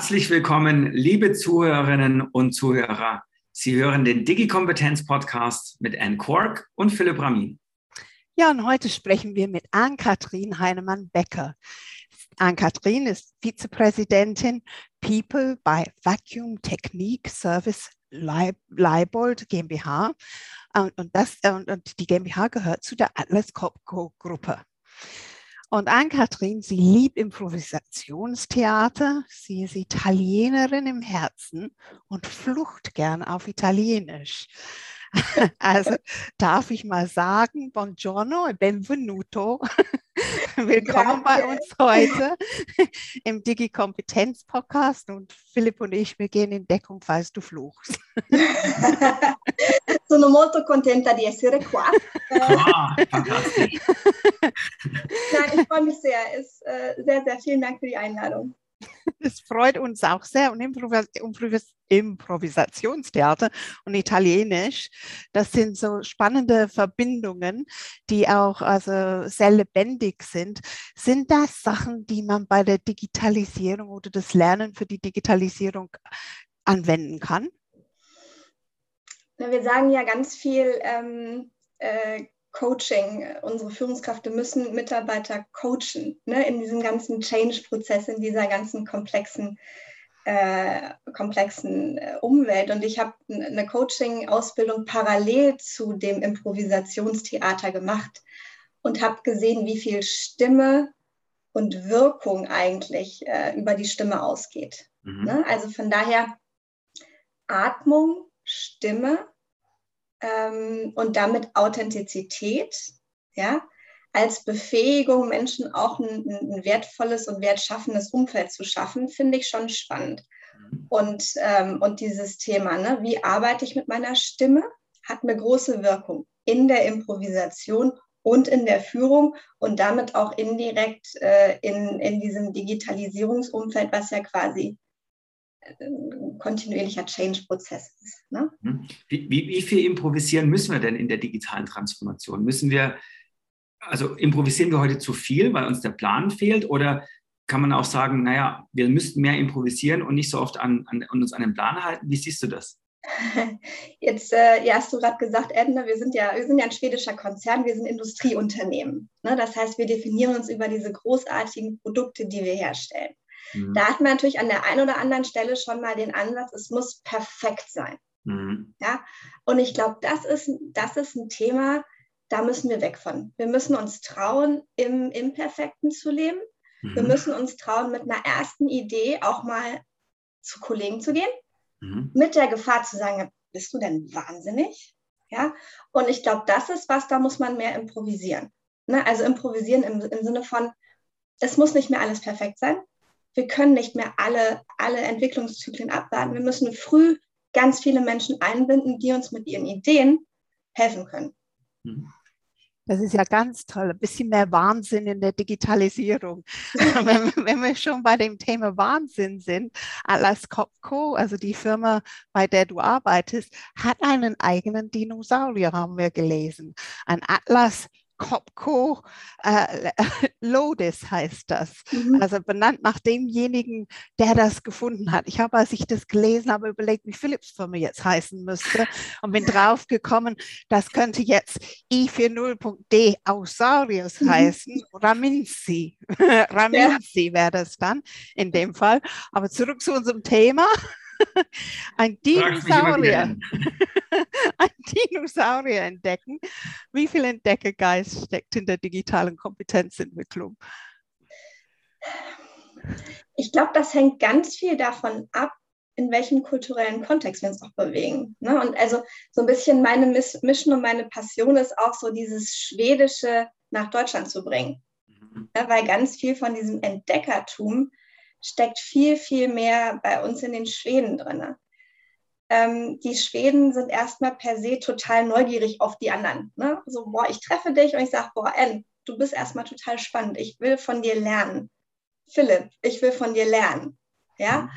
Herzlich willkommen, liebe Zuhörerinnen und Zuhörer. Sie hören den Digi-Kompetenz-Podcast mit Anne Kork und Philipp Ramin. Ja, und heute sprechen wir mit Ann-Kathrin Heinemann-Becker. Ann-Kathrin ist Vizepräsidentin People bei Vacuum Technique Service Leibold GmbH. Und, das, und die GmbH gehört zu der Atlas Copco Gruppe. Und Ann-Kathrin, sie liebt Improvisationstheater, sie ist Italienerin im Herzen und flucht gern auf Italienisch. Also darf ich mal sagen, buongiorno e benvenuto. Willkommen bei uns heute im Digi-Kompetenz-Podcast und Philipp und ich, wir gehen in Deckung, falls du fluchst. Sono molto contenta di essere qua. Ah, fantastisch. Nein, ich freue mich sehr. Ist, äh, sehr, sehr vielen Dank für die Einladung. Das freut uns auch sehr. Und Improvis Improvis Improvisationstheater und Italienisch, das sind so spannende Verbindungen, die auch also sehr lebendig sind. Sind das Sachen, die man bei der Digitalisierung oder das Lernen für die Digitalisierung anwenden kann? Wir sagen ja ganz viel ähm, äh, Coaching. Unsere Führungskräfte müssen Mitarbeiter coachen ne, in diesem ganzen Change-Prozess, in dieser ganzen komplexen, äh, komplexen äh, Umwelt. Und ich habe eine Coaching-Ausbildung parallel zu dem Improvisationstheater gemacht und habe gesehen, wie viel Stimme und Wirkung eigentlich äh, über die Stimme ausgeht. Mhm. Ne? Also von daher Atmung, Stimme ähm, und damit Authentizität, ja, als Befähigung, Menschen auch ein, ein, wertvolles und wertschaffendes Umfeld zu schaffen, finde ich schon spannend. Und, ähm, und dieses Thema, ne, wie arbeite ich mit meiner Stimme, hat eine große Wirkung in der Improvisation und in der Führung und damit auch indirekt äh, in, in diesem Digitalisierungsumfeld, was ja quasi ein kontinuierlicher Change-Prozess ist. Ne? Mhm. Wie, wie, wie, viel improvisieren müssen wir denn in der digitalen Transformation? Müssen wir, also improvisieren wir heute zu viel, weil uns der Plan fehlt? Oder kann man auch sagen, naja, wir müssten mehr improvisieren und nicht so oft an, an, an uns an den Plan halten? Wie siehst du das? Jetzt äh, ja, hast du gerade gesagt, Edna, wir sind ja, wir sind ja ein schwedischer Konzern, wir sind Industrieunternehmen. Ne? Das heißt, wir definieren uns über diese großartigen Produkte, die wir herstellen. Mhm. Da hat man natürlich an der einen oder anderen Stelle schon mal den Ansatz, es muss perfekt sein. Mhm. Ja? Und ich glaube, das ist, das ist ein Thema, da müssen wir weg von. Wir müssen uns trauen, im Imperfekten zu leben. Mhm. Wir müssen uns trauen, mit einer ersten Idee auch mal zu Kollegen zu gehen, mhm. mit der Gefahr zu sagen, bist du denn wahnsinnig? Ja, und ich glaube, das ist was, da muss man mehr improvisieren. Ne? Also improvisieren im, im Sinne von, es muss nicht mehr alles perfekt sein wir können nicht mehr alle, alle Entwicklungszyklen abwarten. Wir müssen früh ganz viele Menschen einbinden, die uns mit ihren Ideen helfen können. Mhm. Das ist ja ganz toll. Ein bisschen mehr Wahnsinn in der Digitalisierung. wenn, wenn, wir schon bei dem Thema Wahnsinn sind, Atlas Copco, also die Firma, bei der du arbeitest, hat einen eigenen Dinosaurier, haben wir gelesen. Ein Atlas Kopko äh, Lodis heißt das. Mhm. Also benannt nach demjenigen, der das gefunden hat. Ich habe, als ich das gelesen habe, überlegt, wie Philips Firma jetzt heißen müsste und bin drauf gekommen, das könnte jetzt i40.d Ausarius mhm. heißen. Raminzi. Raminzi ja. wäre das dann in dem Fall. Aber zurück zu unserem Thema. Ein Dinosaurier. Ein Dinosaurier entdecken. Wie viel Entdeckergeist steckt in der digitalen Kompetenzentwicklung? Ich glaube, das hängt ganz viel davon ab, in welchem kulturellen Kontext wir uns auch bewegen. Ne? Und also so ein bisschen meine Mission und meine Passion ist auch so dieses Schwedische nach Deutschland zu bringen. Mhm. Ja, weil ganz viel von diesem Entdeckertum steckt viel, viel mehr bei uns in den Schweden drin. Ähm, die Schweden sind erstmal per se total neugierig auf die anderen. Ne? So, boah, ich treffe dich und ich sage, boah, Ann, du bist erstmal total spannend. Ich will von dir lernen. Philipp, ich will von dir lernen. Ja? Mhm.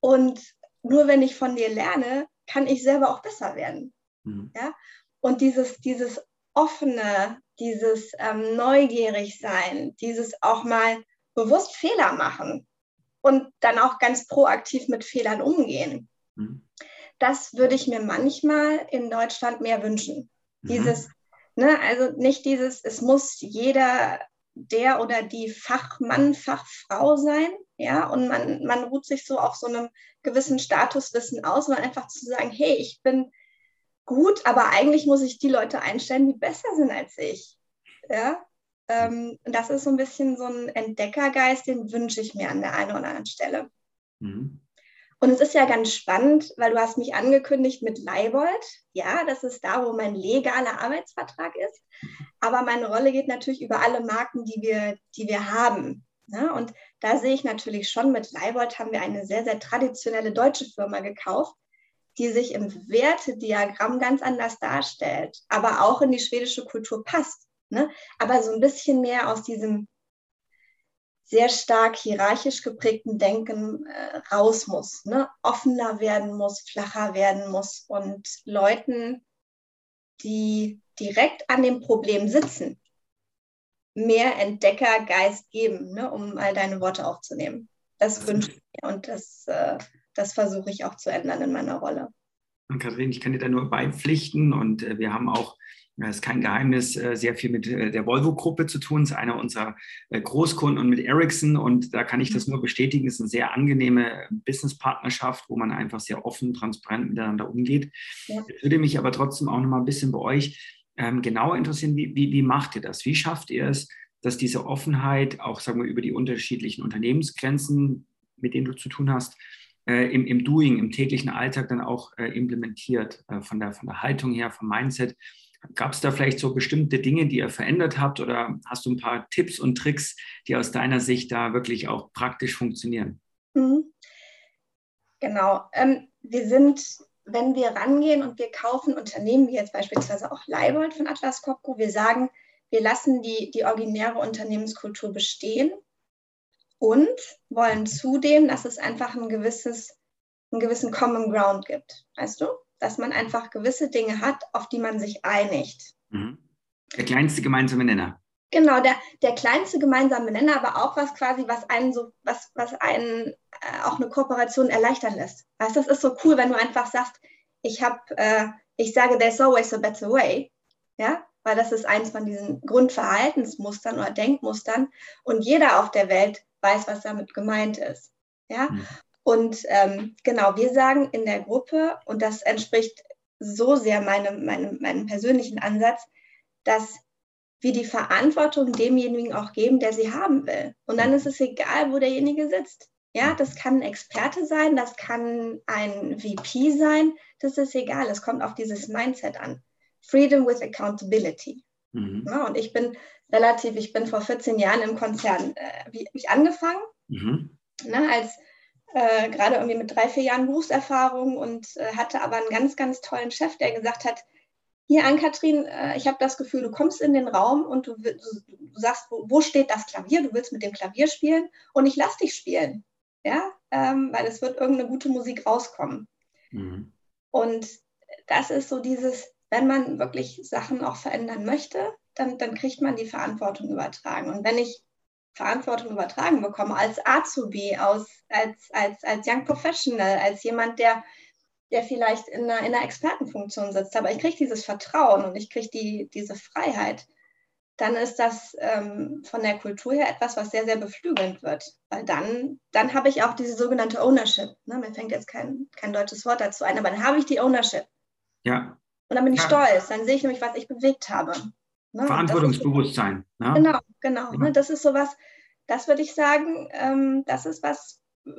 Und nur wenn ich von dir lerne, kann ich selber auch besser werden. Mhm. Ja? Und dieses, dieses offene, dieses ähm, neugierig sein, dieses auch mal bewusst Fehler machen, und dann auch ganz proaktiv mit Fehlern umgehen. Mhm. Das würde ich mir manchmal in Deutschland mehr wünschen. Mhm. Dieses, ne, also nicht dieses, es muss jeder der oder die Fachmann, Fachfrau sein, ja, und man, man ruht sich so auf so einem gewissen Statuswissen aus, um einfach zu sagen, hey, ich bin gut, aber eigentlich muss ich die Leute einstellen, die besser sind als ich, ja. Ähm, das ist so ein bisschen so ein Entdeckergeist, den wünsche ich mir an der einen oder anderen Stelle. Mhm. Und es ist ja ganz spannend, weil du hast mich angekündigt mit Leibold. Ja, das ist da, wo mein legaler Arbeitsvertrag ist. Aber meine Rolle geht natürlich über alle Marken, die wir, die wir haben. Ja, ne? und da sehe ich natürlich schon, mit Leibold haben wir eine sehr, sehr traditionelle deutsche Firma gekauft, die sich im Wertediagramm ganz anders darstellt, aber auch in die schwedische Kultur passt. Ne? Aber so ein bisschen mehr aus diesem sehr stark hierarchisch geprägten Denken äh, raus muss, ne? offener werden muss, flacher werden muss und Leuten, die direkt an dem Problem sitzen, mehr Entdeckergeist geben, ne? um mal deine Worte aufzunehmen. Das wünsche ich mir und das, äh, das versuche ich auch zu ändern in meiner Rolle. Und Kathrin, ich kann dir da nur beipflichten und äh, wir haben auch das ist kein Geheimnis, äh, sehr viel mit äh, der Volvo-Gruppe zu tun. Das ist einer unserer äh, Großkunden und mit Ericsson. Und da kann ich das mhm. nur bestätigen. Es ist eine sehr angenehme Business-Partnerschaft, wo man einfach sehr offen, transparent miteinander umgeht. Ja. Ich würde mich aber trotzdem auch noch mal ein bisschen bei euch ähm, genauer interessieren. Wie, wie, wie macht ihr das? Wie schafft ihr es, dass diese Offenheit auch, sagen wir, über die unterschiedlichen Unternehmensgrenzen, mit denen du zu tun hast, im, im Doing, im täglichen Alltag dann auch implementiert, von, der, von der Haltung her, vom Mindset. Gab es da vielleicht so bestimmte Dinge, die ihr verändert habt oder hast du ein paar Tipps und Tricks, die aus deiner Sicht da wirklich auch praktisch funktionieren? Mhm. Genau. Ähm, wir sind, wenn wir rangehen und wir kaufen Unternehmen wie jetzt beispielsweise auch Leibold von Atlas Copco, wir sagen, wir lassen die, die originäre Unternehmenskultur bestehen und wollen zudem, dass es einfach ein gewisses, einen gewissen Common Ground gibt. Weißt du? Dass man einfach gewisse Dinge hat, auf die man sich einigt. Mhm. Der kleinste gemeinsame Nenner. Genau, der, der kleinste gemeinsame Nenner, aber auch was quasi, was einen so, was, was einen äh, auch eine Kooperation erleichtern lässt. Weißt das ist so cool, wenn du einfach sagst, ich habe, äh, ich sage, there's always a better way. Ja, weil das ist eins von diesen Grundverhaltensmustern oder Denkmustern und jeder auf der Welt weiß, was damit gemeint ist. Ja, mhm. Und ähm, genau, wir sagen in der Gruppe, und das entspricht so sehr meinem, meinem, meinem persönlichen Ansatz, dass wir die Verantwortung demjenigen auch geben, der sie haben will. Und dann ist es egal, wo derjenige sitzt. Ja, das kann ein Experte sein, das kann ein VP sein, das ist egal. Es kommt auf dieses Mindset an. Freedom with Accountability. Mhm. Ja, und ich bin relativ, ich bin vor 14 Jahren im Konzern, äh, wie ich angefangen, mhm. ne, als äh, gerade irgendwie mit drei, vier Jahren Berufserfahrung und äh, hatte aber einen ganz, ganz tollen Chef, der gesagt hat, hier Ann-Kathrin, äh, ich habe das Gefühl, du kommst in den Raum und du, du, du sagst, wo, wo, steht das Klavier? Du willst mit dem Klavier spielen und ich lass dich spielen. Ja, ähm, weil es wird irgendeine gute Musik rauskommen. Mhm. Und das ist so dieses, wenn man wirklich Sachen auch verändern möchte, dann, dann kriegt man die Verantwortung übertragen. Und wenn ich Verantwortung übertragen bekomme, als Azubi, aus, als, als, als Young Professional, als jemand, der, der vielleicht in einer, in einer Expertenfunktion sitzt. Aber ich kriege dieses Vertrauen und ich kriege die, diese Freiheit. Dann ist das ähm, von der Kultur her etwas, was sehr, sehr beflügelnd wird. Weil dann, dann habe ich auch diese sogenannte Ownership. Ne? Mir fängt jetzt kein, kein deutsches Wort dazu ein, aber dann habe ich die Ownership. Ja. Und dann bin ich ja. stolz. Dann sehe ich nämlich, was ich bewegt habe. Ne? Verantwortungsbewusstsein. Ne? Genau, genau. Ne? Das ist sowas, das würde ich sagen, ähm, das ist was, äh,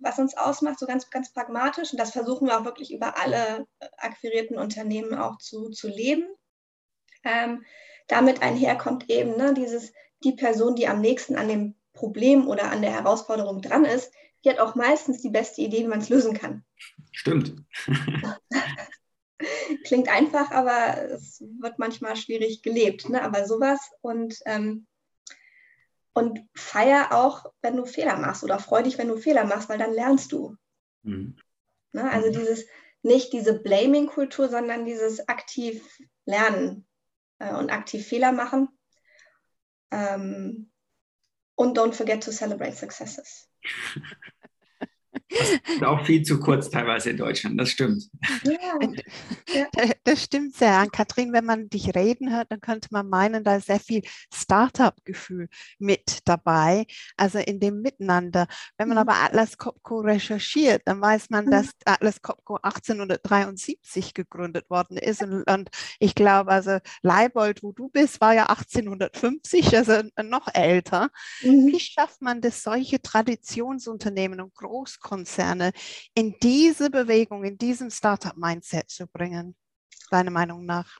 was uns ausmacht, so ganz, ganz pragmatisch. Und das versuchen wir auch wirklich über alle akquirierten Unternehmen auch zu, zu leben. Ähm, damit einherkommt eben ne, dieses, die Person, die am nächsten an dem Problem oder an der Herausforderung dran ist, die hat auch meistens die beste Idee, wie man es lösen kann. Stimmt. Klingt einfach, aber es wird manchmal schwierig gelebt. Ne? Aber sowas und, ähm, und feier auch, wenn du Fehler machst oder freu dich, wenn du Fehler machst, weil dann lernst du. Mhm. Ne? Also mhm. dieses, nicht diese Blaming-Kultur, sondern dieses aktiv Lernen äh, und aktiv Fehler machen. Ähm, Und don't forget to celebrate successes. Das ist auch viel zu kurz teilweise in Deutschland, das stimmt. Ja. Das stimmt sehr. An Kathrin, wenn man dich reden hört, dann könnte man meinen, da ist sehr viel Startup-Gefühl mit dabei, also in dem Miteinander. Wenn man mhm. aber Atlas Copco recherchiert, dann weiß man, mhm. dass Atlas Copco 1873 gegründet worden ist. Und, und ich glaube, also Leibold, wo du bist, war ja 1850, also noch älter. Mhm. Wie schafft man das, solche Traditionsunternehmen und Großkonzerne Konzerne in diese Bewegung, in diesem Startup-Mindset zu bringen, deiner Meinung nach?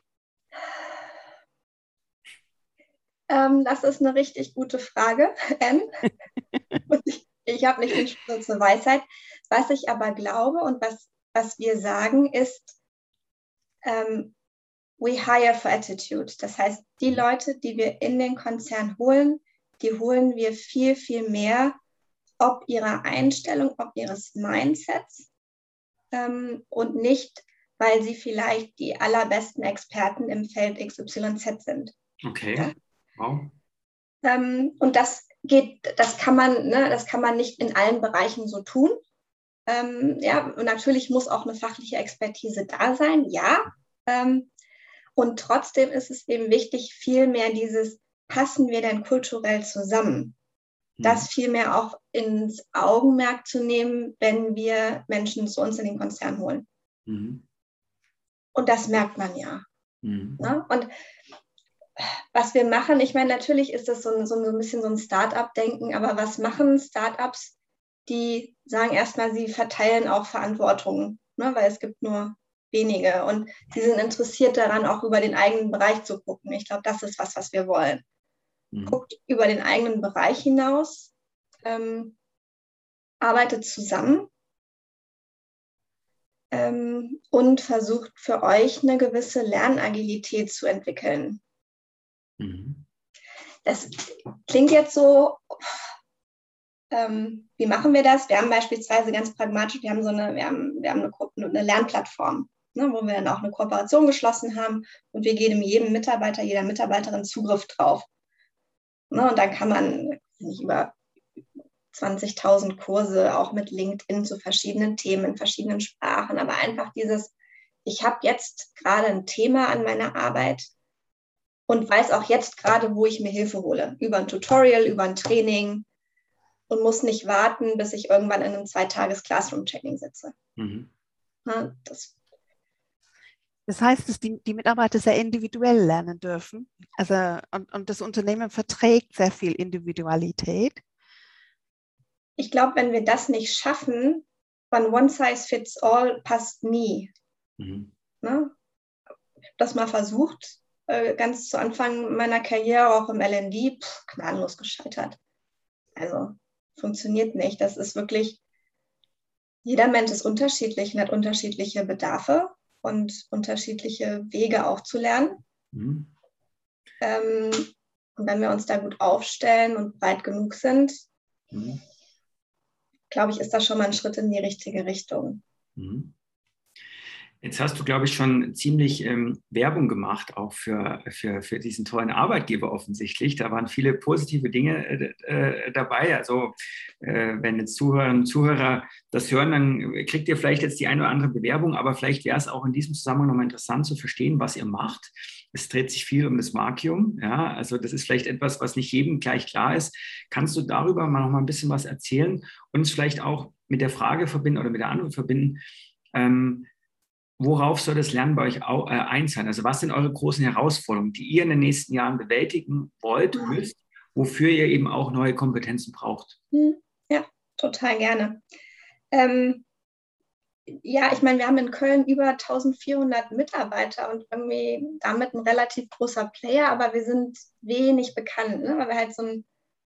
Ähm, das ist eine richtig gute Frage, Anne. ich, ich habe nicht den Schlüssel zur Weisheit. Was ich aber glaube und was, was wir sagen ist, ähm, we hire for attitude. Das heißt, die Leute, die wir in den Konzern holen, die holen wir viel, viel mehr ob ihrer Einstellung, ob ihres Mindsets ähm, und nicht, weil sie vielleicht die allerbesten Experten im Feld XYZ sind. Okay. Ja? Wow. Ähm, und das geht, das kann man, ne, das kann man nicht in allen Bereichen so tun. Ähm, ja, natürlich muss auch eine fachliche Expertise da sein, ja. Ähm, und trotzdem ist es eben wichtig, viel mehr dieses, passen wir denn kulturell zusammen? Das mhm. vielmehr auch ins Augenmerk zu nehmen, wenn wir Menschen zu uns in den Konzern holen. Mhm. Und das merkt man ja. Mhm. Ne? Und was wir machen, ich meine, natürlich ist das so ein, so ein bisschen so ein Start-up-Denken, aber was machen Start-ups, die sagen erstmal, sie verteilen auch Verantwortung, ne? weil es gibt nur wenige und sie sind interessiert daran, auch über den eigenen Bereich zu gucken. Ich glaube, das ist was, was wir wollen mhm. guckt über den eigenen Bereich hinaus, ähm, arbeitet zusammen ähm, und versucht für euch eine gewisse Lernagilität zu entwickeln. Mhm. Das klingt jetzt so, ähm, wie machen wir das? Wir haben beispielsweise ganz pragmatisch, wir haben so eine, wir haben, wir haben eine, eine Lernplattform, ne, wo wir dann auch eine Kooperation geschlossen haben und wir geben jedem Mitarbeiter, jeder Mitarbeiterin Zugriff drauf. Ne? Und dann kann man nicht über 20.000 Kurse auch mit LinkedIn zu verschiedenen Themen in verschiedenen Sprachen, aber einfach dieses, ich habe jetzt gerade ein Thema an meiner Arbeit und weiß auch jetzt gerade, wo ich mir Hilfe hole. Über ein Tutorial, über ein Training und muss nicht warten, bis ich irgendwann in einem Zweitages-Classroom-Training sitze. Mhm. Na, das das heißt, dass die, die Mitarbeiter sehr individuell lernen dürfen. Also, und, und das Unternehmen verträgt sehr viel Individualität. Ich glaube, wenn wir das nicht schaffen, von one size fits all passt nie. Mhm. Ne? Ich habe das mal versucht, äh, ganz zu Anfang meiner Karriere, auch im LND, pff, gnadenlos gescheitert. Also funktioniert nicht. Das ist wirklich, jeder Mensch ist unterschiedlich und hat unterschiedliche Bedarfe und unterschiedliche Wege auch zu lernen. Mhm. Ähm, und wenn wir uns da gut aufstellen und breit genug sind, mhm. glaube ich, ist das schon mal ein Schritt in die richtige Richtung. Mhm. Jetzt hast du, glaube ich, schon ziemlich ähm, Werbung gemacht, auch für, für, für diesen tollen Arbeitgeber offensichtlich. Da waren viele positive Dinge äh, äh, dabei. Also äh, wenn jetzt Zuhörerinnen und Zuhörer das hören, dann kriegt ihr vielleicht jetzt die eine oder andere Bewerbung, aber vielleicht wäre es auch in diesem Zusammenhang nochmal interessant zu verstehen, was ihr macht. Es dreht sich viel um das Markium. Ja, also das ist vielleicht etwas, was nicht jedem gleich klar ist. Kannst du darüber mal noch mal ein bisschen was erzählen und es vielleicht auch mit der Frage verbinden oder mit der Antwort verbinden? Ähm, worauf soll das Lernen bei euch äh, einzahlen? Also was sind eure großen Herausforderungen, die ihr in den nächsten Jahren bewältigen wollt, mhm. müsst, wofür ihr eben auch neue Kompetenzen braucht? Mhm. Ja, total gerne. Ähm, ja, ich meine, wir haben in Köln über 1400 Mitarbeiter und irgendwie damit ein relativ großer Player, aber wir sind wenig bekannt, ne? weil wir halt so ein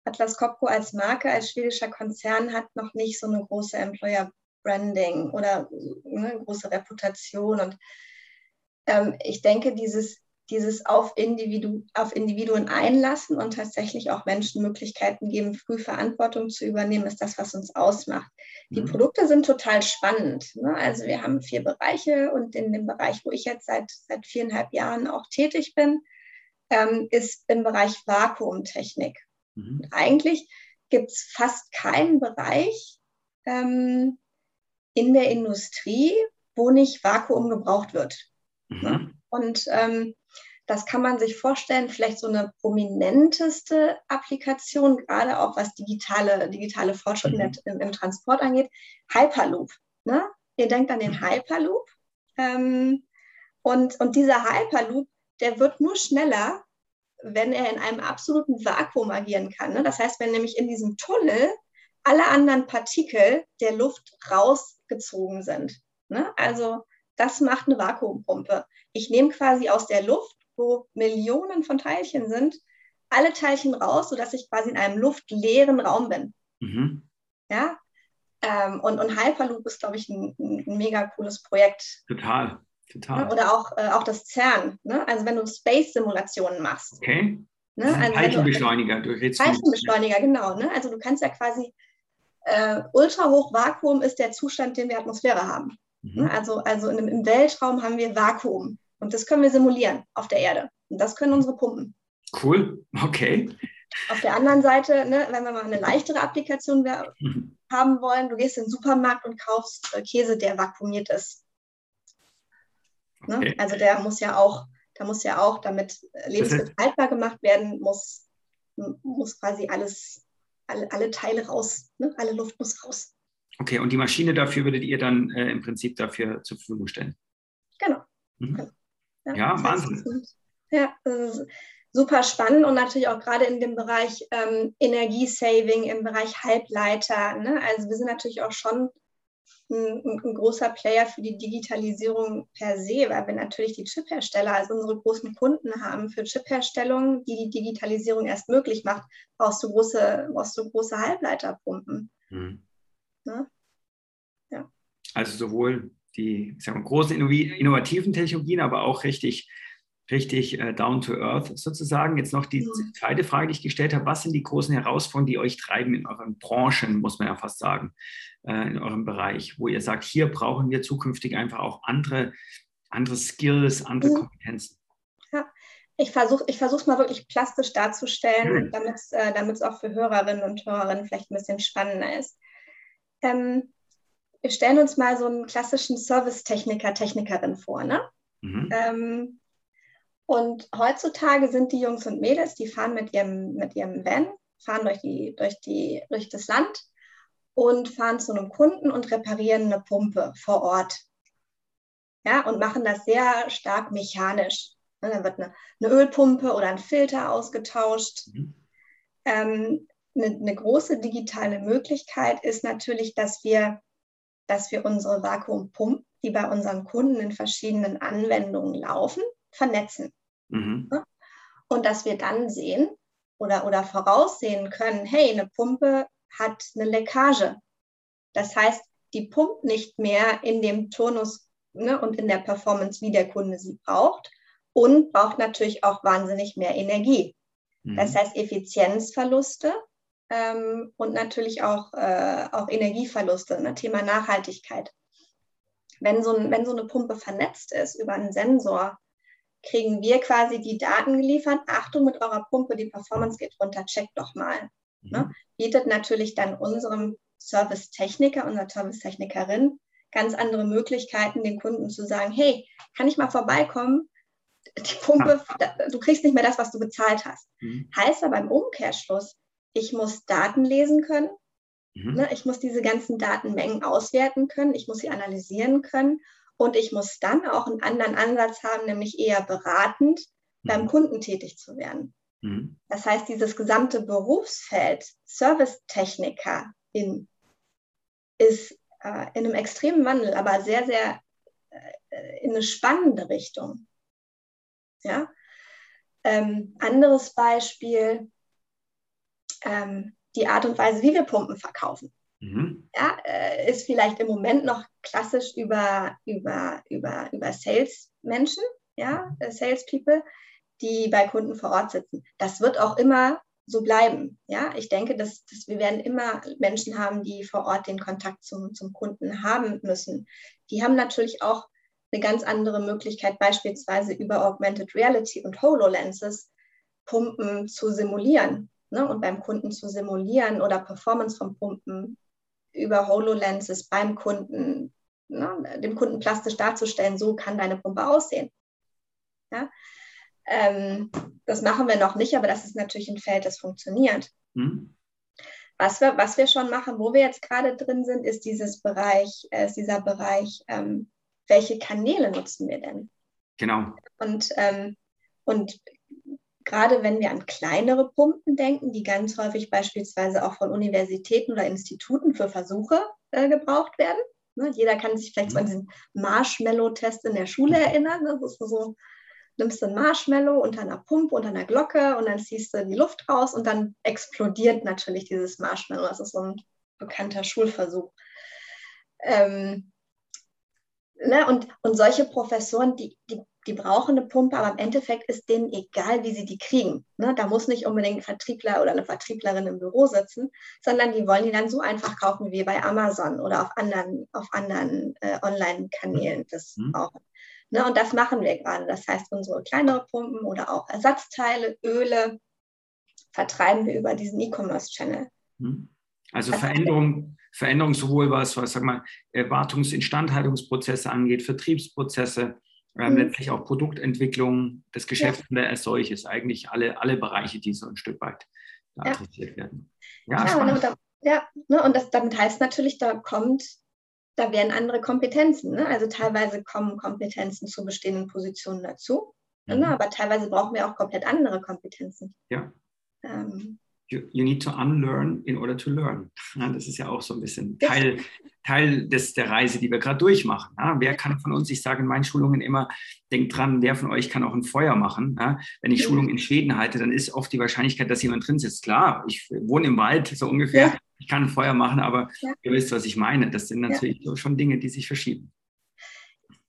Atlas Copco als Marke, als schwedischer Konzern hat noch nicht so eine große Employer Branding oder eine große Reputation. Und ähm, ich denke, dieses, dieses auf, Individu auf Individuen einlassen und tatsächlich auch Menschen Möglichkeiten geben, früh Verantwortung zu übernehmen, ist das, was uns ausmacht. Die mhm. Produkte sind total spannend. Ne? Also wir haben vier Bereiche und in dem Bereich, wo ich jetzt seit, seit viereinhalb Jahren auch tätig bin, ähm, ist im Bereich Vakuumtechnik. Mhm. Eigentlich gibt es fast keinen Bereich ähm, in der Industrie, wo nicht Vakuum gebraucht wird. Mhm. Ne? Und ähm, das kann man sich vorstellen, vielleicht so eine prominenteste Applikation, gerade auch was digitale, digitale Fortschritte mhm. im, im, Transport angeht, Hyperloop. Ne? Ihr denkt an den mhm. Hyperloop. Ähm, und, und dieser Hyperloop, der wird nur schneller, wenn er in einem absoluten Vakuum agieren kann. Ne? Das heißt, wenn nämlich in diesem Tunnel alle anderen Partikel der Luft rausgezogen sind. Ne? Also das macht eine Vakuumpumpe. Ich nehme quasi aus der Luft, wo Millionen von Teilchen sind, alle Teilchen raus, sodass ich quasi in einem luftleeren Raum bin. Mhm. Ja, ähm, und, und Hyperloop ist, glaube ich, ein, ein, mega cooles Projekt. Total, total. Oder auch, äh, auch das CERN. Ne? Also wenn du Space-Simulationen machst. Okay. Ne? Also Teilchenbeschleuniger. Du Teilchenbeschleuniger, genau. Ne? Also du kannst ja quasi, äh, Ultrahochvakuum ist der Zustand, den wir Atmosphäre haben. Mhm. Ne? Also, also in, im Weltraum haben wir Vakuum. Und das können wir simulieren auf der Erde. Und das können unsere Pumpen. Cool, okay. Auf der anderen Seite, ne, wenn wir mal eine leichtere Applikation mhm. haben wollen, du gehst in den Supermarkt und kaufst äh, Käse, der vakuumiert ist. Ne? Okay. Also der muss ja auch, da muss ja auch, damit Lebensmittel haltbar gemacht werden, muss, muss quasi alles, alle, alle Teile raus, ne? alle Luft muss raus. Okay, und die Maschine dafür würdet ihr dann äh, im Prinzip dafür zur Verfügung stellen? Genau. Mhm. genau. Ja, ja Wahnsinn. ja, das ist, super spannend und natürlich auch gerade in dem Bereich ähm, Energiesaving, im Bereich Halbleiter. Ne? Also wir sind natürlich auch schon ein, ein, großer Player für die Digitalisierung per se, weil wir natürlich die Chiphersteller als unsere großen Kunden haben. Für Chipherstellung, die die Digitalisierung erst möglich macht, brauchst du große, brauchst du große Halbleiterpumpen. Mhm. Ne? Ja. Also sowohl die wir, großen innovativen Technologien, aber auch richtig richtig äh, down to earth sozusagen. Jetzt noch die mhm. zweite Frage, die ich gestellt habe. Was sind die großen Herausforderungen, die euch treiben in euren Branchen, muss man ja fast sagen, äh, in eurem Bereich, wo ihr sagt, hier brauchen wir zukünftig einfach auch andere, andere Skills, andere mhm. Kompetenzen? Ja. Ich versuche ich es mal wirklich plastisch darzustellen, mhm. damit es äh, auch für Hörerinnen und Hörerinnen vielleicht ein bisschen spannender ist. Ähm, wir stellen uns mal so einen klassischen Servicetechniker, Technikerin vor. Ne? Mhm. Ähm, und heutzutage sind die Jungs und Mädels, die fahren mit ihrem, mit ihrem Van, fahren durch, die, durch, die, durch das Land und fahren zu einem Kunden und reparieren eine Pumpe vor Ort. Ja, und machen das sehr stark mechanisch. Ne, dann wird eine, eine Ölpumpe oder ein Filter ausgetauscht. Mhm. Ähm, eine, eine, große digitale Möglichkeit ist natürlich, dass wir, dass wir unsere Vakuumpumpen, die bei unseren Kunden in verschiedenen Anwendungen laufen, vernetzen. Mhm. Und dass wir dann sehen oder, oder voraussehen können, hey, eine Pumpe hat eine Leckage. Das heißt, die pumpt nicht mehr in dem Turnus ne, und in der Performance, wie der Kunde sie braucht und braucht natürlich auch wahnsinnig mehr Energie. Mhm. Das heißt, Effizienzverluste ähm, und natürlich auch, äh, auch Energieverluste, ne, Thema Nachhaltigkeit. Wenn so, ein, wenn so eine Pumpe vernetzt ist über einen Sensor, kriegen wir quasi die Daten geliefert. Achtung, mit eurer Pumpe, die Performance geht runter, checkt doch mal. Mhm. Ne? Bietet natürlich dann unserem Servicetechniker, unserer Servicetechnikerin ganz andere Möglichkeiten, den Kunden zu sagen, hey, kann ich mal vorbeikommen? Die Pumpe, du kriegst nicht mehr das, was du bezahlt hast. Mhm. Heißt aber im Umkehrschluss, ich muss Daten lesen können, mhm. ne? ich muss diese ganzen Datenmengen auswerten können, ich muss sie analysieren können und ich muss dann auch einen anderen Ansatz haben, nämlich eher beratend mhm. beim Kunden tätig zu werden. Mhm. Das heißt, dieses gesamte Berufsfeld Servicetechniker in, ist äh, in einem extremen Wandel, aber sehr, sehr äh, in eine spannende Richtung. Ja? Ähm, anderes Beispiel, ähm, die Art und Weise, wie wir Pumpen verkaufen. Mhm. Ja, äh, ist vielleicht im Moment noch klassisch über, über, über, über Sales-Menschen, ja, äh, Salespeople, die bei Kunden vor Ort sitzen. Das wird auch immer so bleiben. Ja, ich denke, dass, dass wir werden immer Menschen haben, die vor Ort den Kontakt zum, zum Kunden haben müssen. Die haben natürlich auch eine ganz andere Möglichkeit, beispielsweise über Augmented Reality und HoloLenses Pumpen zu simulieren. ne, und beim Kunden zu simulieren oder Performance von Pumpen über HoloLenses beim Kunden, ne, dem Kunden plastisch darzustellen, so kann deine Pumpe aussehen. Ja? Ähm, das machen wir noch nicht, aber das ist natürlich ein Feld, das funktioniert. Mhm. Was wir, was wir schon machen, wo wir jetzt gerade drin sind, ist dieses Bereich, äh, ist dieser Bereich, ähm, welche Kanäle nutzen wir denn? Genau. Und, ähm, und gerade wenn wir an kleinere Pumpen denken, die ganz häufig beispielsweise auch von Universitäten oder Instituten für Versuche äh, gebraucht werden. Ne, jeder kann sich vielleicht mhm. an diesen Marshmallow-Test in der Schule erinnern. Das ist so, nimmst du ein Marshmallow unter einer Pumpe, unter einer Glocke und dann ziehst du die Luft raus und dann explodiert natürlich dieses Marshmallow. Das ist so ein bekannter Schulversuch. Ähm, ne, und, und solche Professoren, die, die die brauchen eine Pumpe, aber im Endeffekt ist denen egal, wie sie die kriegen. Ne? Da muss nicht unbedingt ein Vertriebler oder eine Vertrieblerin im Büro sitzen, sondern die wollen die dann so einfach kaufen wie bei Amazon oder auf anderen, auf anderen äh, Online-Kanälen das mhm. Ne? Und das machen wir gerade. Das heißt, unsere kleinere Pumpen oder auch Ersatzteile, Öle vertreiben wir über diesen E-Commerce-Channel. Mhm. Also Veränderung, Veränderung sowohl was, was sag mal, Wartungs-Instandhaltungsprozesse angeht, Vertriebsprozesse, ähm, mhm. letztlich auch Produktentwicklung, das Geschäftsmodell ja. als solches, eigentlich alle, alle Bereiche, die so ein Stück weit ja. adressiert werden. Ja, ja, und, da, ja ne, und das damit heißt natürlich, da kommt, da werden andere Kompetenzen. Ne? Also teilweise kommen Kompetenzen zu bestehenden Positionen dazu, ne? mhm. ne? aber teilweise brauchen wir auch komplett andere Kompetenzen. Ja. Ähm, you, you need to unlearn in order to learn. Ja, das ist ja auch so ein bisschen Teil, Teil des, der Reise, die wir gerade durchmachen. Ja, wer kann von uns, ich sage in meinen Schulungen immer, denkt dran, wer von euch kann auch ein Feuer machen. Ja, wenn ich Schulungen in Schweden halte, dann ist oft die Wahrscheinlichkeit, dass jemand drin sitzt. Klar, ich wohne im Wald so ungefähr. Ich kann ein Feuer machen, aber ihr wisst, was ich meine. Das sind natürlich schon Dinge, die sich verschieben.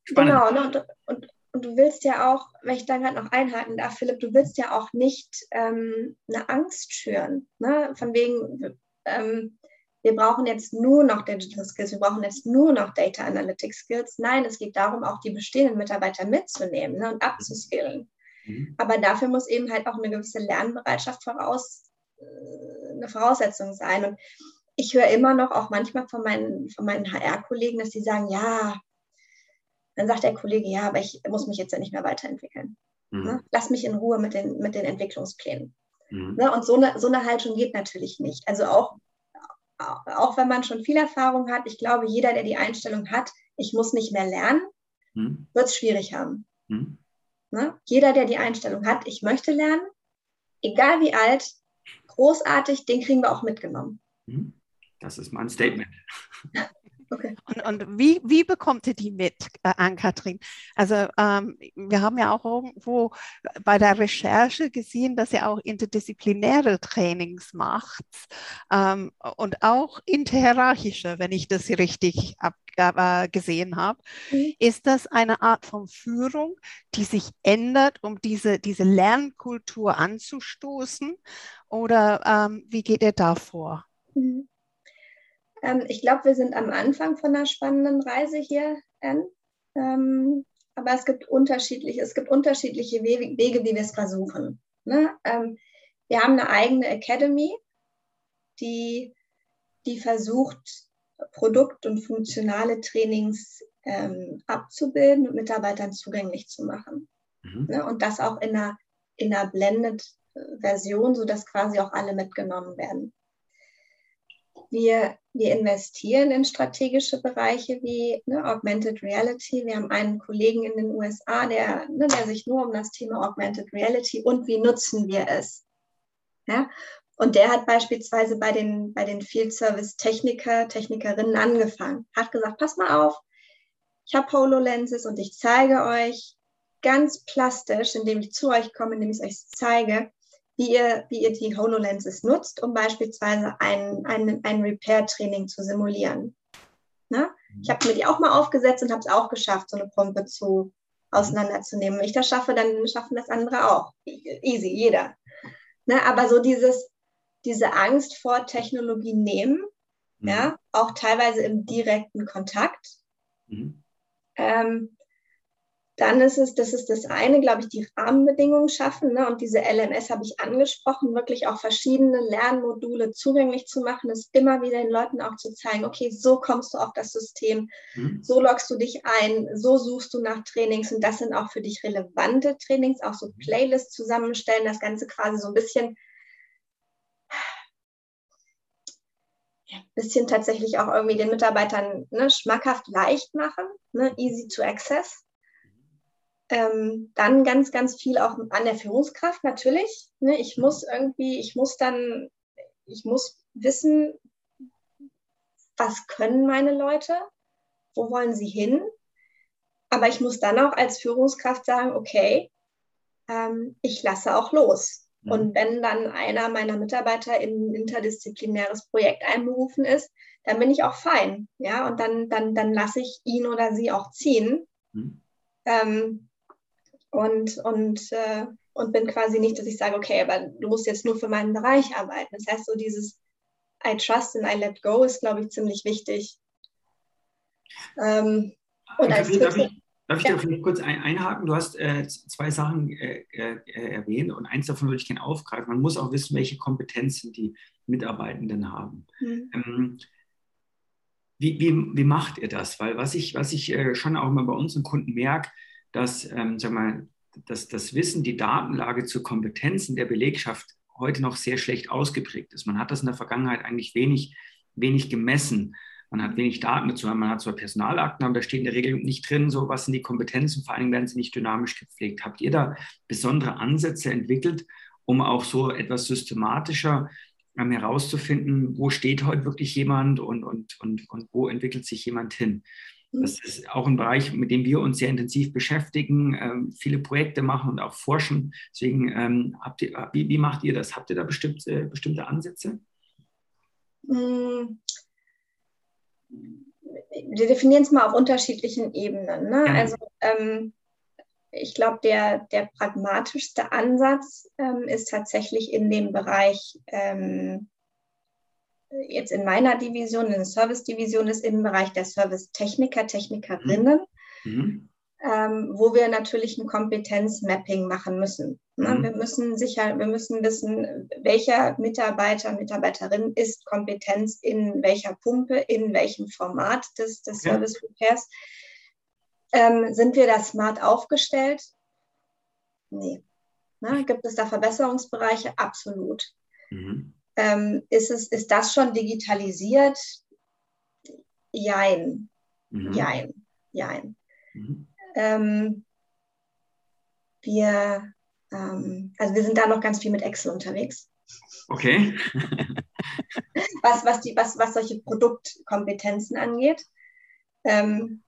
Spannend. Genau, und, und, und du willst ja auch, wenn ich da gerade noch einhaken darf, Philipp, du willst ja auch nicht ähm, eine Angst schüren. Ne? Von wegen, ähm, wir brauchen jetzt nur noch Digital Skills, wir brauchen jetzt nur noch Data Analytics Skills. Nein, es geht darum, auch die bestehenden Mitarbeiter mitzunehmen ne, und abzuskillen. Mhm. Aber dafür muss eben halt auch eine gewisse Lernbereitschaft voraus, äh, eine Voraussetzung sein. Und ich höre immer noch auch manchmal von meinen, von meinen HR-Kollegen, dass sie sagen, ja, dann sagt der Kollege, ja, aber ich muss mich jetzt ja nicht mehr weiterentwickeln. Mhm. Ne? Lass mich in Ruhe mit den, mit den Entwicklungsplänen. Mhm. Ne? Und so eine, so eine Haltung geht natürlich nicht. Also auch, auch wenn man schon viel Erfahrung hat, ich glaube, jeder, der die Einstellung hat, ich muss nicht mehr lernen, mhm. wird es schwierig haben. Mhm. Ne? Jeder, der die Einstellung hat, ich möchte lernen, egal wie alt, großartig, den kriegen wir auch mitgenommen. Mhm. Das ist mein Statement. Okay. Und, und wie, wie bekommt ihr die mit, äh, Ann-Kathrin? Also ähm, wir haben ja auch irgendwo bei der Recherche gesehen, dass ihr auch interdisziplinäre Trainings macht ähm, und auch interhierarchische, wenn ich das richtig ab, äh, gesehen habe. Mhm. Ist das eine Art von Führung, die sich ändert, um diese, diese Lernkultur anzustoßen? Oder ähm, wie geht ihr da vor? Mhm. Ähm, ich glaube, wir sind am Anfang von einer spannenden Reise hier, Anne. Ähm, aber es gibt unterschiedliche, es gibt unterschiedliche Wege, Wege wie wir es versuchen. Ne? Ähm, wir haben eine eigene Academy, die, die versucht, Produkt- und funktionale Trainings ähm, abzubilden und Mitarbeitern zugänglich zu machen. Mhm. Ne? Und das auch in einer, in einer Blended-Version, sodass quasi auch alle mitgenommen werden. Wir, wir investieren in strategische Bereiche wie ne, Augmented Reality. Wir haben einen Kollegen in den USA, der, ne, der sich nur um das Thema Augmented Reality und wie nutzen wir es. Ja? Und der hat beispielsweise bei den, bei den Field Service Techniker, Technikerinnen angefangen, hat gesagt, pass mal auf, ich habe HoloLenses und ich zeige euch ganz plastisch, indem ich zu euch komme, indem ich es euch zeige, wie ihr, wie ihr die HoloLenses nutzt, um beispielsweise ein, ein, ein Repair-Training zu simulieren. Ne? Ich habe mir die auch mal aufgesetzt und habe es auch geschafft, so eine Pumpe zu auseinanderzunehmen. Wenn ich das schaffe, dann schaffen das andere auch. Easy, jeder. Ne? Aber so dieses, diese Angst vor Technologie nehmen, mhm. ja, auch teilweise im direkten Kontakt. Mhm. Ähm, dann ist es, das ist das eine, glaube ich, die Rahmenbedingungen schaffen. Ne? Und diese LMS habe ich angesprochen, wirklich auch verschiedene Lernmodule zugänglich zu machen, es immer wieder den Leuten auch zu zeigen, okay, so kommst du auf das System, mhm. so loggst du dich ein, so suchst du nach Trainings und das sind auch für dich relevante Trainings, auch so mhm. Playlists zusammenstellen, das Ganze quasi so ein bisschen bisschen tatsächlich auch irgendwie den Mitarbeitern ne, schmackhaft leicht machen, ne, easy to access. Ähm, dann ganz, ganz viel auch an der Führungskraft natürlich. Ne? Ich muss irgendwie, ich muss dann, ich muss wissen, was können meine Leute, wo wollen sie hin. Aber ich muss dann auch als Führungskraft sagen, okay, ähm, ich lasse auch los. Mhm. Und wenn dann einer meiner Mitarbeiter in ein interdisziplinäres Projekt einberufen ist, dann bin ich auch fein. Ja, und dann, dann, dann lasse ich ihn oder sie auch ziehen. Mhm. Ähm, und, und, äh, und bin quasi nicht, dass ich sage, okay, aber du musst jetzt nur für meinen Bereich arbeiten. Das heißt, so dieses I trust and I let go ist, glaube ich, ziemlich wichtig. Ähm, und als darf ich, darf ich ja. da vielleicht kurz ein, einhaken? Du hast äh, zwei Sachen äh, äh, erwähnt und eins davon würde ich gerne aufgreifen. Man muss auch wissen, welche Kompetenzen die Mitarbeitenden haben. Mhm. Ähm, wie, wie, wie macht ihr das? Weil was ich, was ich äh, schon auch immer bei unseren Kunden merke, dass, ähm, sag mal, dass das Wissen, die Datenlage zu Kompetenzen der Belegschaft heute noch sehr schlecht ausgeprägt ist. Man hat das in der Vergangenheit eigentlich wenig, wenig gemessen. Man hat wenig Daten dazu. Man hat zwar Personalakten, aber da steht in der Regel nicht drin, so was sind die Kompetenzen. Vor allem werden sie nicht dynamisch gepflegt. Habt ihr da besondere Ansätze entwickelt, um auch so etwas systematischer ähm, herauszufinden, wo steht heute wirklich jemand und, und, und, und wo entwickelt sich jemand hin? Das ist auch ein Bereich, mit dem wir uns sehr intensiv beschäftigen, ähm, viele Projekte machen und auch forschen. Deswegen, ähm, habt ihr, wie, wie, macht ihr das? Habt ihr da bestimmt, äh, bestimmte Ansätze? Hm. Wir definieren es mal auf unterschiedlichen Ebenen. Ne? Ja. Also ähm, ich glaube, der, der pragmatischste Ansatz ähm, ist tatsächlich in dem Bereich ähm, jetzt in meiner Division, in der Service-Division ist im Bereich der Service-Techniker, Technikerinnen, mhm. ähm, wo wir natürlich ein Kompetenzmapping machen müssen. Ne? Mhm. Wir müssen sicher, wir müssen wissen, welcher Mitarbeiter, Mitarbeiterin ist Kompetenz in welcher Pumpe, in welchem Format des, des okay. Service Repairs. Ähm, sind wir da smart aufgestellt? Nee. Ne? Gibt es da Verbesserungsbereiche? Absolut. Mhm. Ähm, ist, es, ist das schon digitalisiert? Jein. Mhm. Jein. Jein. Mhm. Ähm, wir, ähm, also wir sind da noch ganz viel mit Excel unterwegs. Okay. was, was, die, was, was solche Produktkompetenzen angeht. Ähm,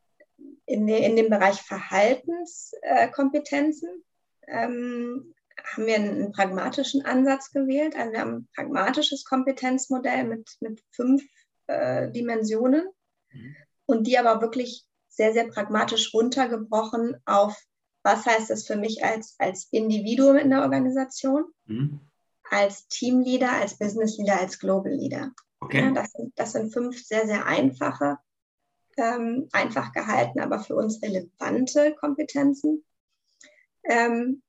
in, de, in dem Bereich Verhaltenskompetenzen ähm, haben wir einen, einen, pragmatischen Ansatz gewählt. Also wir haben ein pragmatisches Kompetenzmodell mit, mit fünf äh, Dimensionen mhm. und die aber wirklich sehr, sehr pragmatisch runtergebrochen auf, was heißt das für mich als, als Individuum in der Organisation, mhm. als Teamleader, als Business Leader, als Global Leader. Okay. Ja, das, sind, das sind fünf sehr, sehr einfache, ähm, einfach gehalten, aber für uns relevante Kompetenzen. Ähm,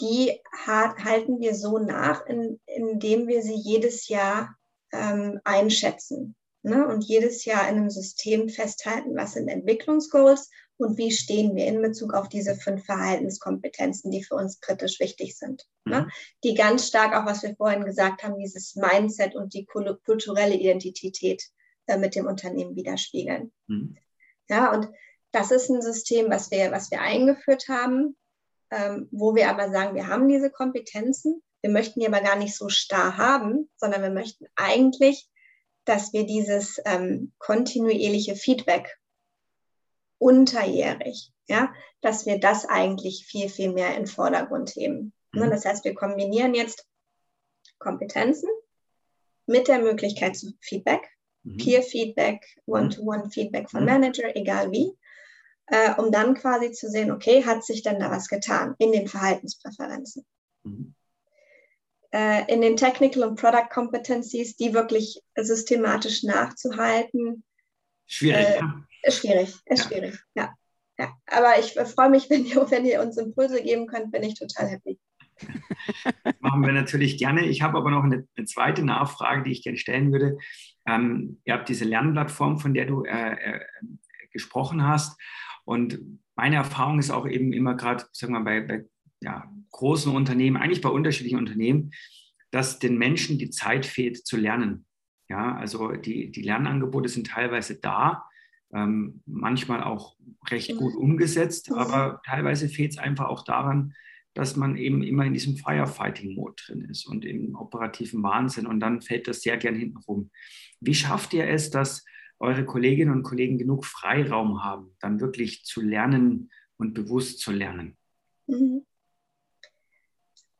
die halten wir so nach, in, indem wir sie jedes Jahr ähm, einschätzen ne? und jedes Jahr in einem System festhalten, was sind Entwicklungsgoals und wie stehen wir in Bezug auf diese fünf Verhaltenskompetenzen, die für uns kritisch wichtig sind. Ne? Mhm. Ne? Die ganz stark auch, was wir vorhin gesagt haben, dieses Mindset und die kulturelle Identität äh, mit dem Unternehmen widerspiegeln. Mhm. Ja, und das ist ein System, was wir, was wir eingeführt haben, ähm, wo wir aber sagen, wir haben diese Kompetenzen, wir möchten die aber gar nicht so starr haben, sondern wir möchten eigentlich, dass wir dieses ähm, kontinuierliche Feedback unterjährig, ja, dass wir das eigentlich viel, viel mehr in den Vordergrund heben. Ne, mhm. Das heißt, wir kombinieren jetzt Kompetenzen mit der Möglichkeit zu Feedback, mhm. Peer-Feedback, One-to-One-Feedback von mhm. Manager, egal wie äh, um dann quasi zu sehen, okay, hat sich denn da was getan in den Verhaltenspräferenzen? Mhm. Äh, in den Technical und Product Competencies, die wirklich systematisch nachzuhalten. Schwierig. Äh, ist schwierig, ist ja. schwierig, ja. ja. Aber ich freue mich, wenn ihr, wenn ihr uns Impulse geben könnt, bin ich total happy. Das machen wir natürlich gerne. Ich habe aber noch eine, eine zweite Nachfrage, die ich gerne stellen würde. Ähm, ihr habt diese Lernplattform, von der du äh, äh, gesprochen hast. Und meine Erfahrung ist auch eben immer gerade, sagen wir mal, bei, bei ja, großen Unternehmen, eigentlich bei unterschiedlichen Unternehmen, dass den Menschen die Zeit fehlt zu lernen. Ja, also die, die Lernangebote sind teilweise da, ähm, manchmal auch recht gut umgesetzt, mhm. aber teilweise fehlt es einfach auch daran, dass man eben immer in diesem Firefighting-Mode drin ist und im operativen Wahnsinn und dann fällt das sehr gern hinten rum. Wie schafft ihr es, dass eure Kolleginnen und Kollegen genug Freiraum haben, dann wirklich zu lernen und bewusst zu lernen? Mhm.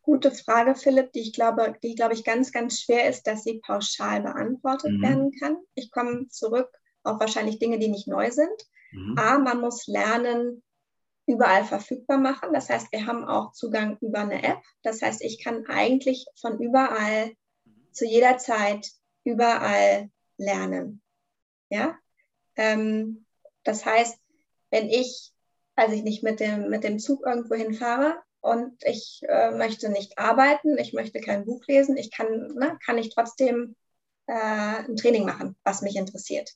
Gute Frage, Philipp, die ich glaube, die glaube ich ganz, ganz schwer ist, dass sie pauschal beantwortet mhm. werden kann. Ich komme zurück auf wahrscheinlich Dinge, die nicht neu sind. Mhm. A, man muss lernen, überall verfügbar machen. Das heißt, wir haben auch Zugang über eine App. Das heißt, ich kann eigentlich von überall zu jeder Zeit überall lernen. Ja? Ähm, das heißt, wenn ich, also ich nicht mit dem, mit dem Zug irgendwo hinfahre und ich äh, möchte nicht arbeiten, ich möchte kein Buch lesen, ich kann, ne, kann ich trotzdem äh, ein Training machen, was mich interessiert.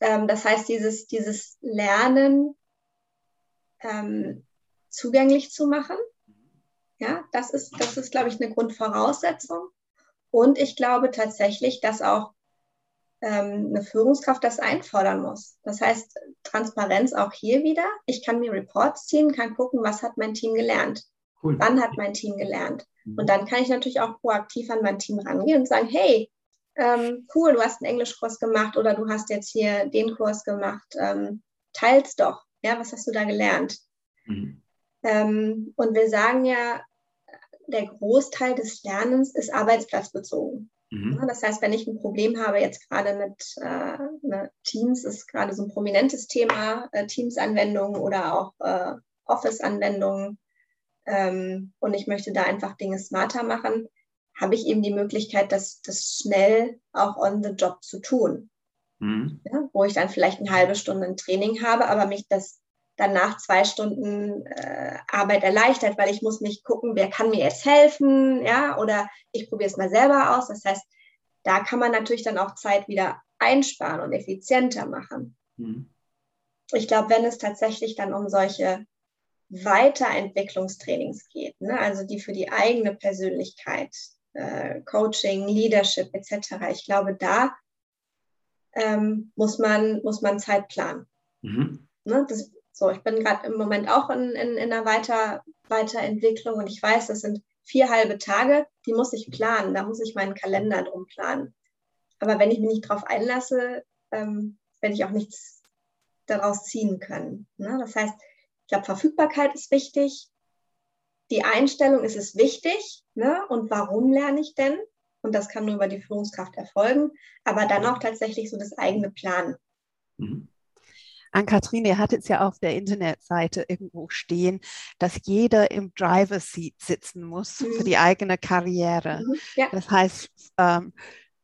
Ähm, das heißt, dieses, dieses Lernen ähm, zugänglich zu machen, ja, das ist, das ist, glaube ich, eine Grundvoraussetzung. Und ich glaube tatsächlich, dass auch ähm, eine Führungskraft das einfordern muss. Das heißt, Transparenz auch hier wieder. Ich kann mir Reports ziehen, kann gucken, was hat mein Team gelernt. Cool. Wann hat mein Team gelernt? Mhm. Und dann kann ich natürlich auch proaktiv an mein Team rangehen und sagen, hey, ähm, cool, du hast einen Englischkurs gemacht oder du hast jetzt hier den Kurs gemacht. Ähm, teils doch. Ja, was hast du da gelernt? Mhm. Ähm, und wir sagen ja, der Großteil des Lernens ist arbeitsplatzbezogen. Mhm. Das heißt, wenn ich ein Problem habe, jetzt gerade mit äh, ne, Teams, ist gerade so ein prominentes Thema, äh, Teams-Anwendungen oder auch äh, Office-Anwendungen, ähm, und ich möchte da einfach Dinge smarter machen, habe ich eben die Möglichkeit, das, das schnell auch on the job zu tun. Mhm. Ja, wo ich dann vielleicht eine halbe Stunde ein Training habe, aber mich das danach zwei Stunden äh, Arbeit erleichtert, weil ich muss nicht gucken, wer kann mir jetzt helfen, ja, oder ich probiere es mal selber aus. Das heißt, da kann man natürlich dann auch Zeit wieder einsparen und effizienter machen. Mhm. Ich glaube, wenn es tatsächlich dann um solche Weiterentwicklungstrainings geht, ne, also die für die eigene Persönlichkeit, äh, Coaching, Leadership etc., ich glaube, da ähm, muss, man, muss man Zeit planen. Mhm. Ne, das, so, ich bin gerade im Moment auch in, in, in einer Weiter, Weiterentwicklung und ich weiß, das sind vier halbe Tage, die muss ich planen, da muss ich meinen Kalender drum planen. Aber wenn ich mich nicht darauf einlasse, ähm, werde ich auch nichts daraus ziehen können. Ne? Das heißt, ich glaube, Verfügbarkeit ist wichtig, die Einstellung ist es wichtig ne? und warum lerne ich denn? Und das kann nur über die Führungskraft erfolgen, aber dann auch tatsächlich so das eigene Planen. Mhm. Ann-Kathrin, ihr hattet es ja auf der Internetseite irgendwo stehen, dass jeder im Driver Seat sitzen muss mhm. für die eigene Karriere. Mhm. Ja. Das heißt, ähm,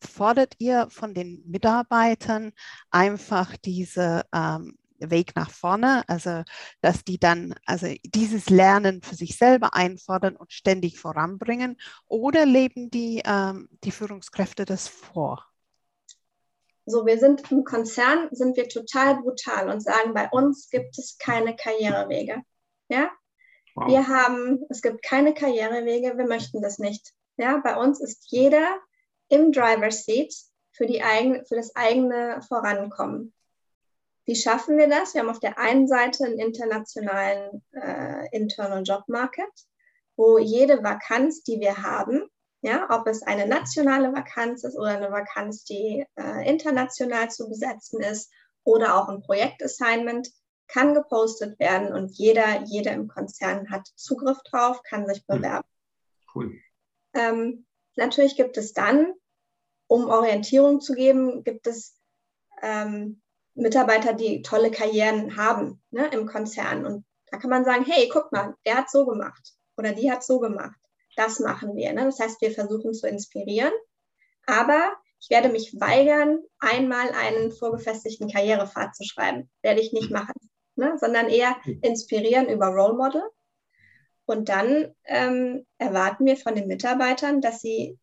fordert ihr von den Mitarbeitern einfach diese ähm, Weg nach vorne, also dass die dann also dieses Lernen für sich selber einfordern und ständig voranbringen, oder leben die, ähm, die Führungskräfte das vor? So, wir sind im Konzern, sind wir total brutal und sagen, bei uns gibt es keine Karrierewege. Ja? Wow. Wir haben, es gibt keine Karrierewege, wir möchten das nicht. Ja, bei uns ist jeder im Driver's Seat für, die eigene, für das eigene Vorankommen. Wie schaffen wir das? Wir haben auf der einen Seite einen internationalen äh, Internal Job Market, wo jede Vakanz, die wir haben, ja, ob es eine nationale Vakanz ist oder eine Vakanz, die äh, international zu besetzen ist oder auch ein Projektassignment, kann gepostet werden und jeder, jeder im Konzern hat Zugriff drauf, kann sich hm. bewerben. Cool. Ähm, natürlich gibt es dann, um Orientierung zu geben, gibt es ähm, Mitarbeiter, die tolle Karrieren haben ne, im Konzern. Und da kann man sagen, hey, guck mal, der hat so gemacht oder die hat so gemacht das machen wir. Ne? Das heißt, wir versuchen zu inspirieren, aber ich werde mich weigern, einmal einen vorgefestigten Karrierepfad zu schreiben. Werde ich nicht machen. ne? sondern eher inspirieren über Role Model. Und dann ähm, erwarten wir von den Mitarbeitern, dass sie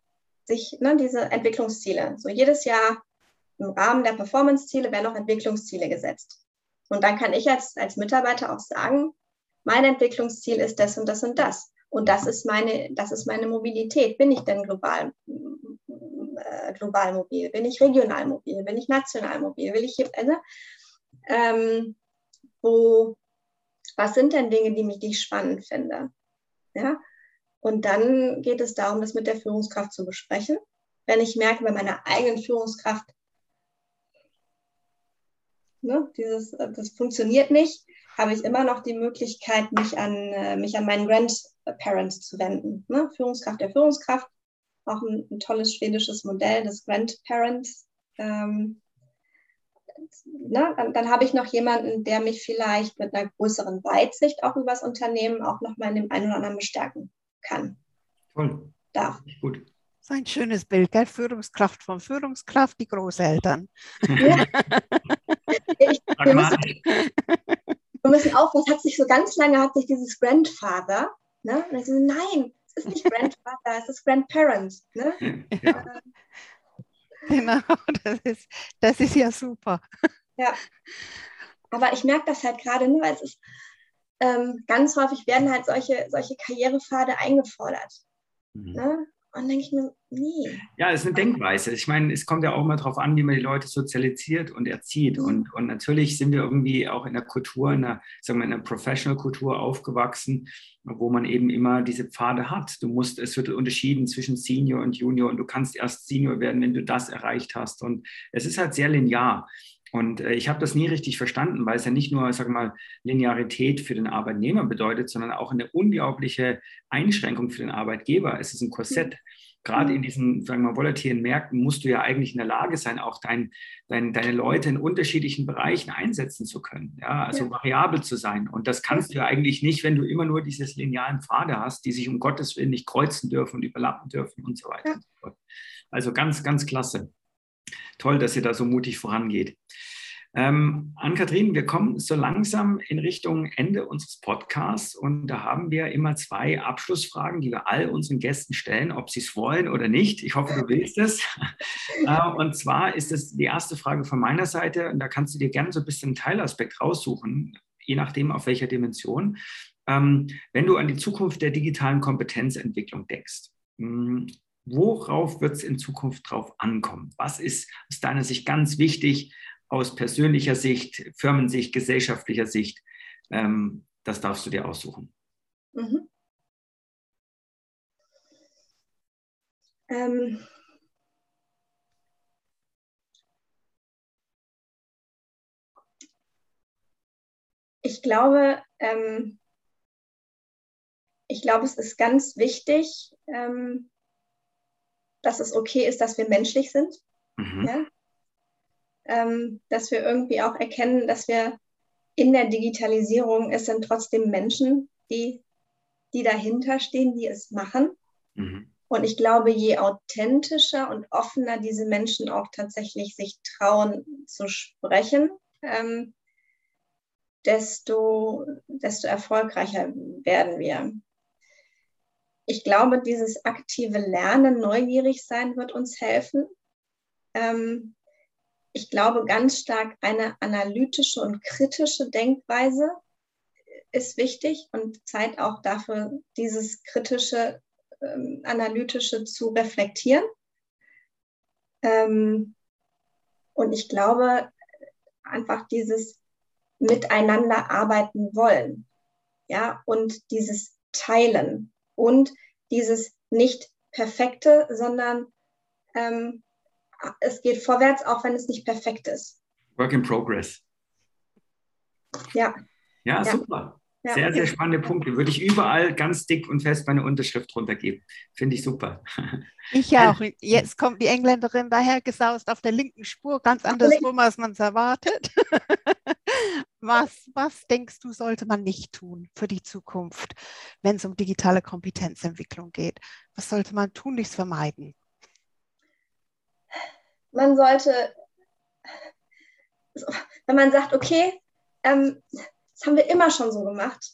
sich ne, diese Entwicklungsziele, so jedes Jahr im Rahmen der Performance-Ziele werden auch Entwicklungsziele gesetzt. Und dann kann ich als, als Mitarbeiter auch sagen, mein Entwicklungsziel ist das und das und das. Und das ist meine, das ist meine Mobilität. Bin ich denn global, äh, global mobil? Bin ich regional mobil? Bin ich national mobil? Will ich hier, also, ähm, wo, was sind denn Dinge, die mich die ich spannend finde? Ja? Und dann geht es darum, das mit der Führungskraft zu besprechen. Wenn ich merke, bei meiner eigenen Führungskraft, ne, dieses, das funktioniert nicht, habe ich immer noch die Möglichkeit, mich an, äh, mich an meinen Grandparents zu wenden. Ne? Führungskraft der Führungskraft, auch ein, ein tolles schwedisches Modell des Grandparents. Ähm, ne? dann, dann habe ich noch jemanden, der mich vielleicht mit einer größeren Weitsicht auch über das Unternehmen auch nochmal in dem einen oder anderen bestärken kann. Toll. Darf. Gut. So ein schönes Bild, gell? Führungskraft von Führungskraft, die Großeltern. Ja. ich, wir, müssen, wir müssen aufpassen, hat sich so ganz lange hat sich dieses Grandfather, ne? Und ich so, nein, es ist nicht Grandfather, es ist Grandparent. Ne? Ja. Genau, das ist, das ist ja super. Ja. Aber ich merke das halt gerade nur, weil es ist, ähm, ganz häufig werden halt solche, solche Karrierepfade eingefordert. Mhm. Ne? Und denke ich mir, nee. Ja, es ist eine Denkweise. Ich meine, es kommt ja auch immer darauf an, wie man die Leute sozialisiert und erzieht. Mhm. Und, und natürlich sind wir irgendwie auch in der Kultur, in der, sagen wir, in der Professional-Kultur aufgewachsen, wo man eben immer diese Pfade hat. Du musst, es wird unterschieden zwischen Senior und Junior und du kannst erst Senior werden, wenn du das erreicht hast. Und es ist halt sehr linear. Und äh, ich habe das nie richtig verstanden, weil es ja nicht nur, sag mal, Linearität für den Arbeitnehmer bedeutet, sondern auch eine unglaubliche Einschränkung für den Arbeitgeber. Es ist ein Korsett. Gerade in diesen, sagen wir mal, volatilen Märkten musst du ja eigentlich in der Lage sein, auch dein, dein, deine Leute in unterschiedlichen Bereichen einsetzen zu können. Ja, also ja. variabel zu sein. Und das kannst du ja eigentlich nicht, wenn du immer nur dieses linearen Pfade hast, die sich um Gottes Willen nicht kreuzen dürfen und überlappen dürfen und so weiter. Ja. Also ganz, ganz klasse toll, dass ihr da so mutig vorangeht. Ähm, Ann-Kathrin, wir kommen so langsam in Richtung Ende unseres Podcasts und da haben wir immer zwei Abschlussfragen, die wir all unseren Gästen stellen, ob sie es wollen oder nicht. Ich hoffe, du willst es. äh, und zwar ist es die erste Frage von meiner Seite und da kannst du dir gerne so ein bisschen einen Teilaspekt raussuchen, je nachdem auf welcher Dimension. Ähm, wenn du an die Zukunft der digitalen Kompetenzentwicklung denkst, hm, worauf wird es in Zukunft drauf ankommen? Was ist aus deiner Sicht ganz wichtig aus persönlicher Sicht, Firmensicht, gesellschaftlicher Sicht? Ähm, das darfst du dir aussuchen. Mhm. Ähm. Ich glaube, ähm, ich glaube, es ist ganz wichtig, ähm, dass es okay ist, dass wir menschlich sind. Mhm. Ja? Ähm, dass wir irgendwie auch erkennen, dass wir in der Digitalisierung, es sind trotzdem Menschen, die, die dahinter stehen, die es machen. Mhm. Und ich glaube, je authentischer und offener diese Menschen auch tatsächlich sich trauen zu sprechen, ähm, desto, desto erfolgreicher werden wir ich glaube, dieses aktive Lernen, neugierig sein, wird uns helfen. Ähm, ich glaube ganz stark, eine analytische und kritische Denkweise ist wichtig und Zeit auch dafür, dieses kritische, ähm, analytische zu reflektieren. Ähm, und ich glaube, einfach dieses Miteinander arbeiten wollen, ja, und dieses Teilen und dieses nicht perfekte, sondern ähm, es geht vorwärts, auch wenn es nicht perfekt ist. Work in progress. Ja. Ja, ja. super. Ja, sehr, sehr spannende Punkte. Würde ich überall ganz dick und fest meine Unterschrift drunter geben. Finde ich super. Ich auch. Jetzt kommt die Engländerin daher gesaust auf der linken Spur, ganz andersrum, als man es erwartet. Was, was denkst du, sollte man nicht tun für die Zukunft, wenn es um digitale Kompetenzentwicklung geht? Was sollte man tunlichst vermeiden? Man sollte, wenn man sagt, okay, ähm, das haben wir immer schon so gemacht,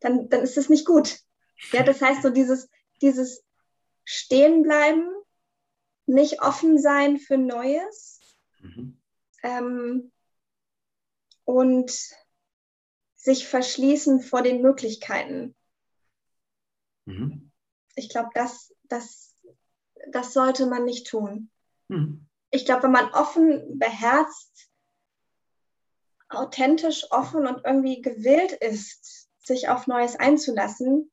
dann, dann ist es nicht gut. Ja, das heißt, so dieses, dieses Stehenbleiben, nicht offen sein für Neues mhm. ähm, und sich verschließen vor den Möglichkeiten. Mhm. Ich glaube, das, das, das sollte man nicht tun. Mhm. Ich glaube, wenn man offen, beherzt, authentisch, offen und irgendwie gewillt ist, sich auf Neues einzulassen,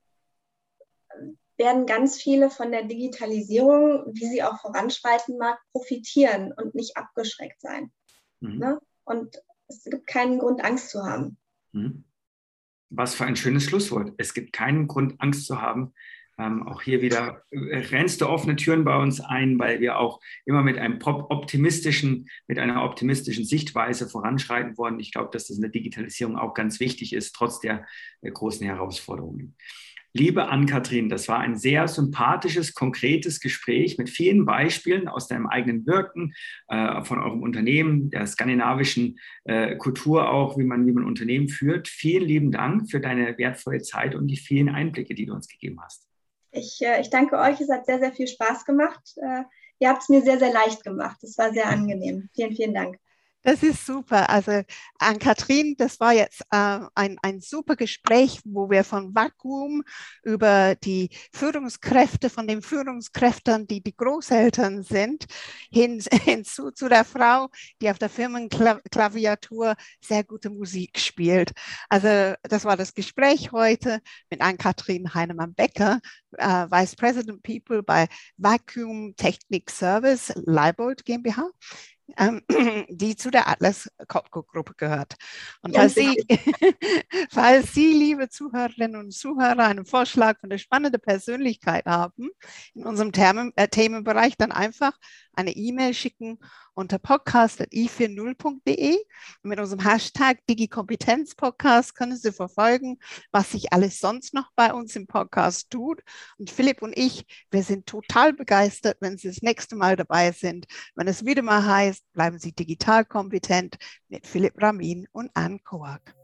werden ganz viele von der Digitalisierung, wie sie auch voranschreiten mag, profitieren und nicht abgeschreckt sein. Mhm. Ne? Und es gibt keinen Grund, Angst zu haben. Mhm. Was für ein schönes Schlusswort. Es gibt keinen Grund, Angst zu haben. Ähm, auch hier wieder äh, rennst du offene Türen bei uns ein, weil wir auch immer mit einem optimistischen, mit einer optimistischen Sichtweise voranschreiten wollen. Ich glaube, dass das in der Digitalisierung auch ganz wichtig ist, trotz der, der großen Herausforderungen. Liebe Ann-Kathrin, das war ein sehr sympathisches, konkretes Gespräch mit vielen Beispielen aus deinem eigenen Wirken, äh, von eurem Unternehmen, der skandinavischen äh, Kultur auch, wie man, wie man Unternehmen führt. Vielen lieben Dank für deine wertvolle Zeit und die vielen Einblicke, die du uns gegeben hast. Ich, äh, ich danke euch, es hat sehr, sehr viel Spaß gemacht. Äh, ihr habt es mir sehr, sehr leicht gemacht. Es war sehr angenehm. Vielen, vielen Dank. Das ist super. Also an Kathrin, das war jetzt äh, ein, ein super Gespräch, wo wir von Vakuum über die Führungskräfte, von den Führungskräften, die die Großeltern sind, hin, hinzu zu der Frau, die auf der Firmenklaviatur sehr gute Musik spielt. Also das war das Gespräch heute mit Ann-Kathrin Heinemann-Becker, äh, Vice President People bei Vacuum Technik Service, Leibold GmbH die zu der Atlas Copco Gruppe gehört. Und falls Sie, falls Sie, liebe Zuhörerinnen und Zuhörer, einen Vorschlag von der spannenden Persönlichkeit haben in unserem äh, Themenbereich, dann einfach eine E-Mail schicken unter podcast.i40.de. Mit unserem Hashtag DigiKompetenzPodcast können Sie verfolgen, was sich alles sonst noch bei uns im Podcast tut. Und Philipp und ich, wir sind total begeistert, wenn Sie das nächste Mal dabei sind, wenn es wieder mal heißt, bleiben Sie digital kompetent mit Philipp Ramin und Anne Koak.